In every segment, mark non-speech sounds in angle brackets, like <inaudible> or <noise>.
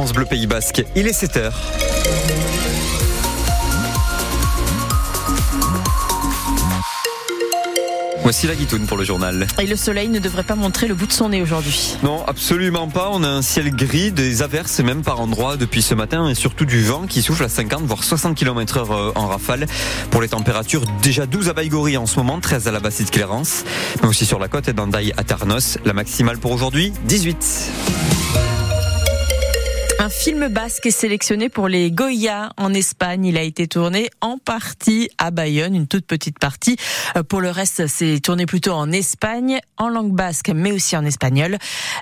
France Bleu Pays Basque. Il est 7 h Voici la guitoune pour le journal. Et le soleil ne devrait pas montrer le bout de son nez aujourd'hui. Non, absolument pas. On a un ciel gris, des averses même par endroits depuis ce matin et surtout du vent qui souffle à 50 voire 60 km heure euh, en rafale. Pour les températures, déjà 12 à Baïgori en ce moment, 13 à la Bassiste Clérance, mais aussi sur la côte et d'Andaï à Tarnos. La maximale pour aujourd'hui, 18. Film basque est sélectionné pour les Goya en Espagne. Il a été tourné en partie à Bayonne, une toute petite partie. Euh, pour le reste, c'est tourné plutôt en Espagne, en langue basque, mais aussi en espagnol.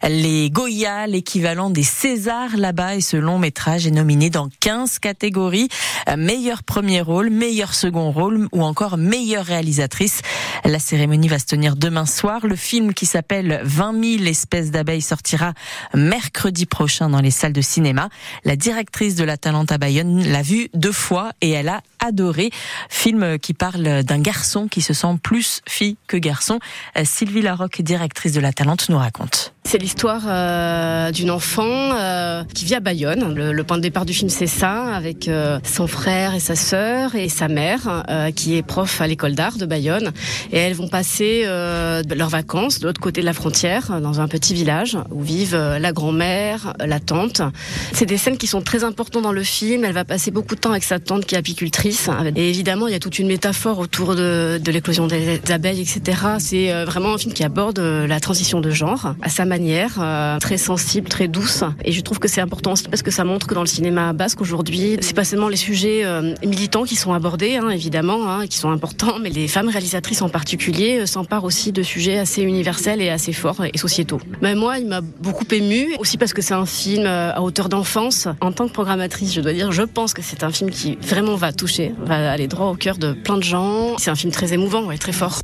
Les Goya, l'équivalent des Césars là-bas, et ce long métrage est nominé dans 15 catégories. Euh, meilleur premier rôle, meilleur second rôle ou encore meilleure réalisatrice. La cérémonie va se tenir demain soir. Le film qui s'appelle 20 000 espèces d'abeilles sortira mercredi prochain dans les salles de cinéma. La directrice de la Talente à Bayonne l'a vu deux fois et elle a adoré. Film qui parle d'un garçon qui se sent plus fille que garçon. Euh, Sylvie Larocque, directrice de la Talente, nous raconte. C'est l'histoire euh, d'une enfant euh, qui vit à Bayonne. Le, point de départ du film, c'est ça, avec son frère et sa sœur et sa mère, qui est prof à l'école d'art de Bayonne. Et elles vont passer leurs vacances de l'autre côté de la frontière, dans un petit village où vivent la grand-mère, la tante. C'est des scènes qui sont très importantes dans le film. Elle va passer beaucoup de temps avec sa tante qui est apicultrice. Et évidemment, il y a toute une métaphore autour de, de l'éclosion des abeilles, etc. C'est vraiment un film qui aborde la transition de genre à sa manière euh, très sensible, très douce. Et je trouve que c'est important aussi parce que ça montre que dans le cinéma basque aujourd'hui, c'est pas seulement les sujets euh, militants qui sont abordés, hein, évidemment, hein, qui sont importants, mais les femmes réalisatrices en particulier euh, s'emparent aussi de sujets assez universels et assez forts et sociétaux. Mais moi, il m'a beaucoup ému, aussi parce que c'est un film à hauteur d'enfance. En tant que programmatrice, je dois dire, je pense que c'est un film qui vraiment va toucher, va aller droit au cœur de plein de gens. C'est un film très émouvant et très fort.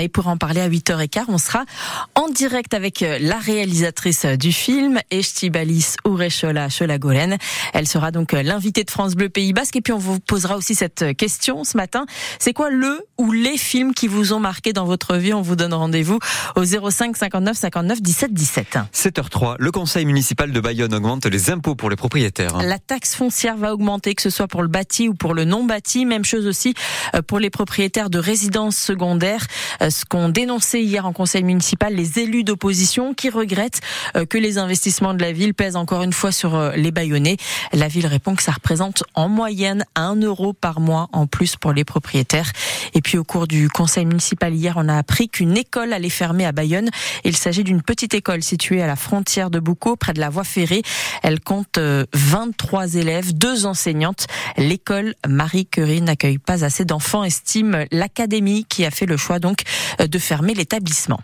Et pour en parler à 8h15, on sera en direct avec euh, la réalisatrice euh, du film, Estibalis Urechola Cholagolen. Elle sera donc euh, l'invitée de France Bleu Pays Basque. Et puis on vous posera aussi cette question ce matin. C'est quoi le ou les films qui vous ont marqué dans votre vie? On vous donne rendez-vous au 05 59 59 17 17. 7h03, le conseil municipal de Bayonne augmente les impôts pour les propriétaires. La taxe foncière va augmenter, que ce soit pour le bâti ou pour le non bâti. Même chose aussi pour les propriétaires de résidences secondaires. Euh, ce qu'ont dénoncé hier en conseil municipal les élus d'opposition qui regrettent euh, que les investissements de la ville pèsent encore une fois sur euh, les Bayonnais. La ville répond que ça représente en moyenne un euro par mois en plus pour les propriétaires. Et puis au cours du conseil municipal hier, on a appris qu'une école allait fermer à Bayonne. Il s'agit d'une petite école située à la frontière de Boucau, près de la voie ferrée. Elle compte 23 élèves, deux enseignantes. L'école Marie Curie n'accueille pas assez d'enfants, estime l'académie qui a fait le choix donc de fermer l'établissement.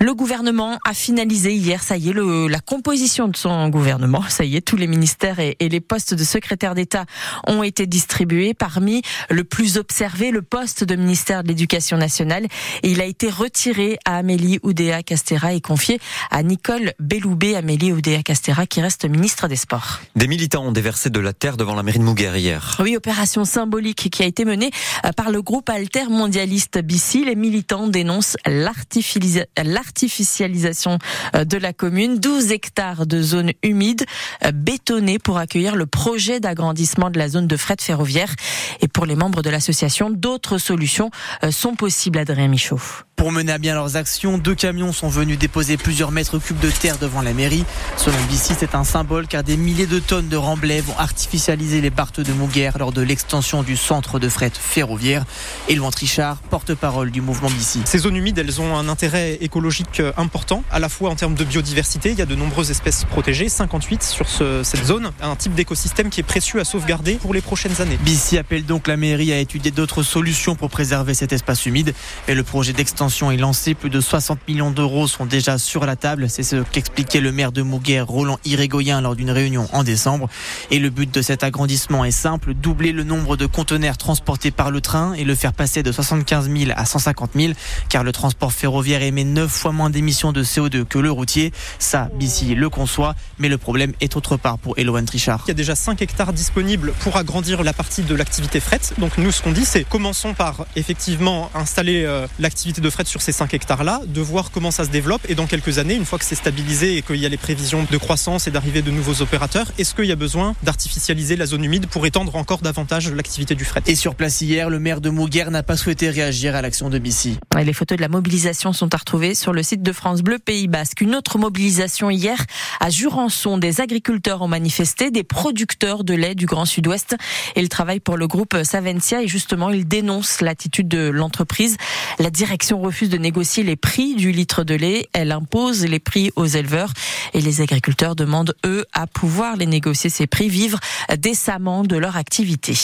Le gouvernement a finalisé hier, ça y est, le, la composition de son gouvernement. <laughs> Ça y est, tous les ministères et, et les postes de secrétaire d'État ont été distribués. Parmi le plus observé, le poste de ministère de l'Éducation nationale. Et il a été retiré à Amélie Oudéa Castera et confié à Nicole Belloubet. Amélie Oudéa Castera qui reste ministre des Sports. Des militants ont déversé de la terre devant la mairie de Mouguer hier. Oui, opération symbolique qui a été menée euh, par le groupe Alter Mondialiste BICI. Les militants dénoncent l'artificialisation euh, de la commune. 12 hectares de zones humides euh, bétonnées pour accueillir le projet d'agrandissement de la zone de fret ferroviaire. Et pour les membres de l'association, d'autres solutions euh, sont possibles, Adrien Michaud. Pour mener à bien leurs actions, deux camions sont venus déposer plusieurs mètres cubes de terre devant la mairie. Selon BC, c'est un symbole car des milliers de tonnes de remblais vont artificialiser les barthes de Mouguer lors de l'extension du centre de fret ferroviaire. Éloin Trichard, porte-parole du mouvement BC. Ces zones humides, elles ont un intérêt écologique euh, important, à la fois en termes de biodiversité. Il y a de nombreuses espèces protégées, 58 sur ce, cette zone, un type d'écosystème qui est précieux à sauvegarder pour les prochaines années. BC appelle donc la mairie à étudier d'autres solutions pour préserver cet espace humide et le projet d'extension est lancée. Plus de 60 millions d'euros sont déjà sur la table. C'est ce qu'expliquait le maire de Mouguer, Roland Irégoyen, lors d'une réunion en décembre. Et le but de cet agrandissement est simple, doubler le nombre de conteneurs transportés par le train et le faire passer de 75 000 à 150 000. Car le transport ferroviaire émet 9 fois moins d'émissions de CO2 que le routier. Ça, BC le conçoit, mais le problème est autre part pour Eloane Trichard. Il y a déjà 5 hectares disponibles pour agrandir la partie de l'activité fret. Donc nous, ce qu'on dit, c'est commençons par effectivement installer euh, l'activité de fret sur ces 5 hectares-là, de voir comment ça se développe et dans quelques années, une fois que c'est stabilisé et qu'il y a les prévisions de croissance et d'arrivée de nouveaux opérateurs, est-ce qu'il y a besoin d'artificialiser la zone humide pour étendre encore davantage l'activité du fret? Et sur place hier, le maire de Mouguer n'a pas souhaité réagir à l'action de Bissy. Les photos de la mobilisation sont à retrouver sur le site de France Bleu Pays Basque. Une autre mobilisation hier à Jurançon. Des agriculteurs ont manifesté, des producteurs de lait du Grand Sud-Ouest. Ils travaillent pour le groupe Savencia et justement, ils dénoncent l'attitude de l'entreprise. La direction refuse de négocier les prix du litre de lait. Elle impose les prix aux éleveurs et les agriculteurs demandent, eux, à pouvoir les négocier ces prix, vivre décemment de leur activité.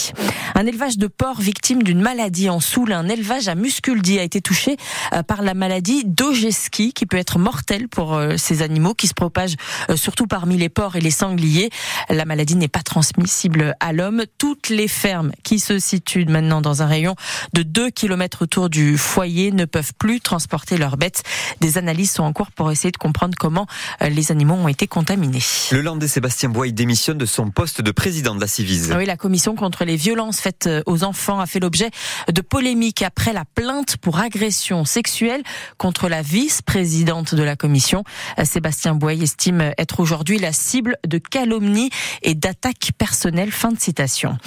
Un élevage de porcs victime d'une maladie en Soule, un élevage à Musculdi a été touché euh, par la maladie d'Ogeski qui peut être mortelle pour euh, ces animaux qui se propagent euh, surtout parmi les porcs et les sangliers. La maladie n'est pas transmissible à l'homme. Toutes les fermes qui se situent maintenant dans un rayon de 2 km autour du foyer ne peuvent plus transporter leurs bêtes. Des analyses sont en cours pour essayer de comprendre comment les animaux ont été contaminés. Le Landais Sébastien Bois démissionne de son poste de président de la Civise. Oui, la commission contre les violences faites aux enfants a fait l'objet de polémiques après la plainte pour agression sexuelle contre la vice-présidente de la commission. Sébastien Boy estime être aujourd'hui la cible de calomnie et d'attaques personnelles. Fin de citation.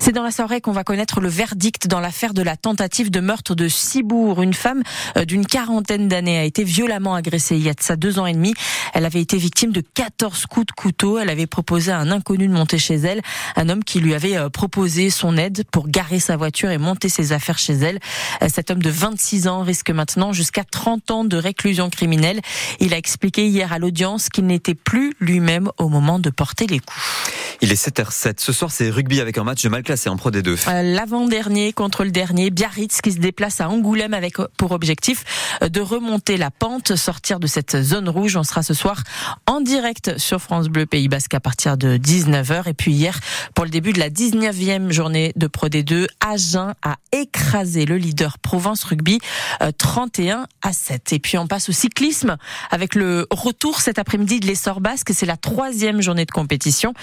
C'est dans la soirée qu'on va connaître le verdict dans l'affaire de la tentative de meurtre de Cibourg. Une femme euh, d'une quarantaine d'années a été violemment agressée il y a de ça deux ans et demi. Elle avait été victime de 14 coups de couteau. Elle avait proposé à un inconnu de monter chez elle, un homme qui lui avait euh, proposé son aide pour garer sa voiture et monter ses affaires chez elle. Euh, cet homme de 26 ans risque maintenant jusqu'à 30 ans de réclusion criminelle. Il a expliqué hier à l'audience qu'il n'était plus lui-même au moment de porter les coups. Il est 7h07. Ce soir, c'est rugby avec un match mal classé en Pro D2. Euh, l'avant-dernier contre le dernier, Biarritz qui se déplace à Angoulême avec pour objectif euh, de remonter la pente, sortir de cette zone rouge. On sera ce soir en direct sur France Bleu Pays Basque à partir de 19h. Et puis hier, pour le début de la 19e journée de Pro D2, Agen a écrasé le leader Provence Rugby 31 euh, à 7. Et puis on passe au cyclisme avec le retour cet après-midi de l'essor basque. C'est la troisième journée de compétition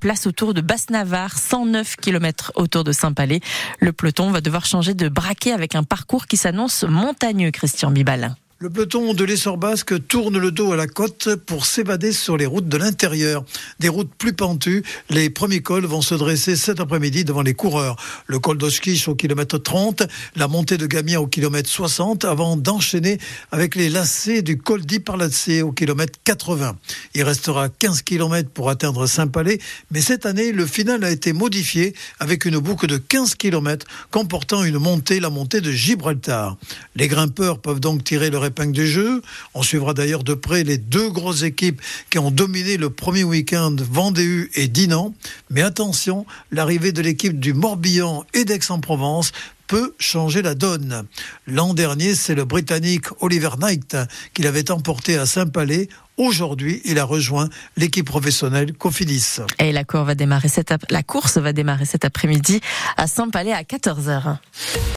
place autour de Basse-Navarre, 109 km autour de Saint-Palais. Le peloton va devoir changer de braquet avec un parcours qui s'annonce montagneux, Christian Bibal. Le peloton de l'essor basque tourne le dos à la côte pour s'évader sur les routes de l'intérieur. Des routes plus pentues, les premiers cols vont se dresser cet après-midi devant les coureurs. Le col d'Oschkich au kilomètre 30, la montée de Gamia au kilomètre 60, avant d'enchaîner avec les lacets du col d'Iparlacé au kilomètre 80. Il restera 15 km pour atteindre Saint-Palais, mais cette année, le final a été modifié avec une boucle de 15 km comportant une montée, la montée de Gibraltar. Les grimpeurs peuvent donc tirer leur du jeu. On suivra d'ailleurs de près les deux grosses équipes qui ont dominé le premier week-end, Vendée et Dinan. Mais attention, l'arrivée de l'équipe du Morbihan et d'Aix-en-Provence peut changer la donne. L'an dernier, c'est le Britannique Oliver Knight qui l'avait emporté à Saint-Palais. Aujourd'hui, il a rejoint l'équipe professionnelle Cofidis. Et la, course va démarrer cet, la course va démarrer cet après-midi à Saint-Palais à 14h.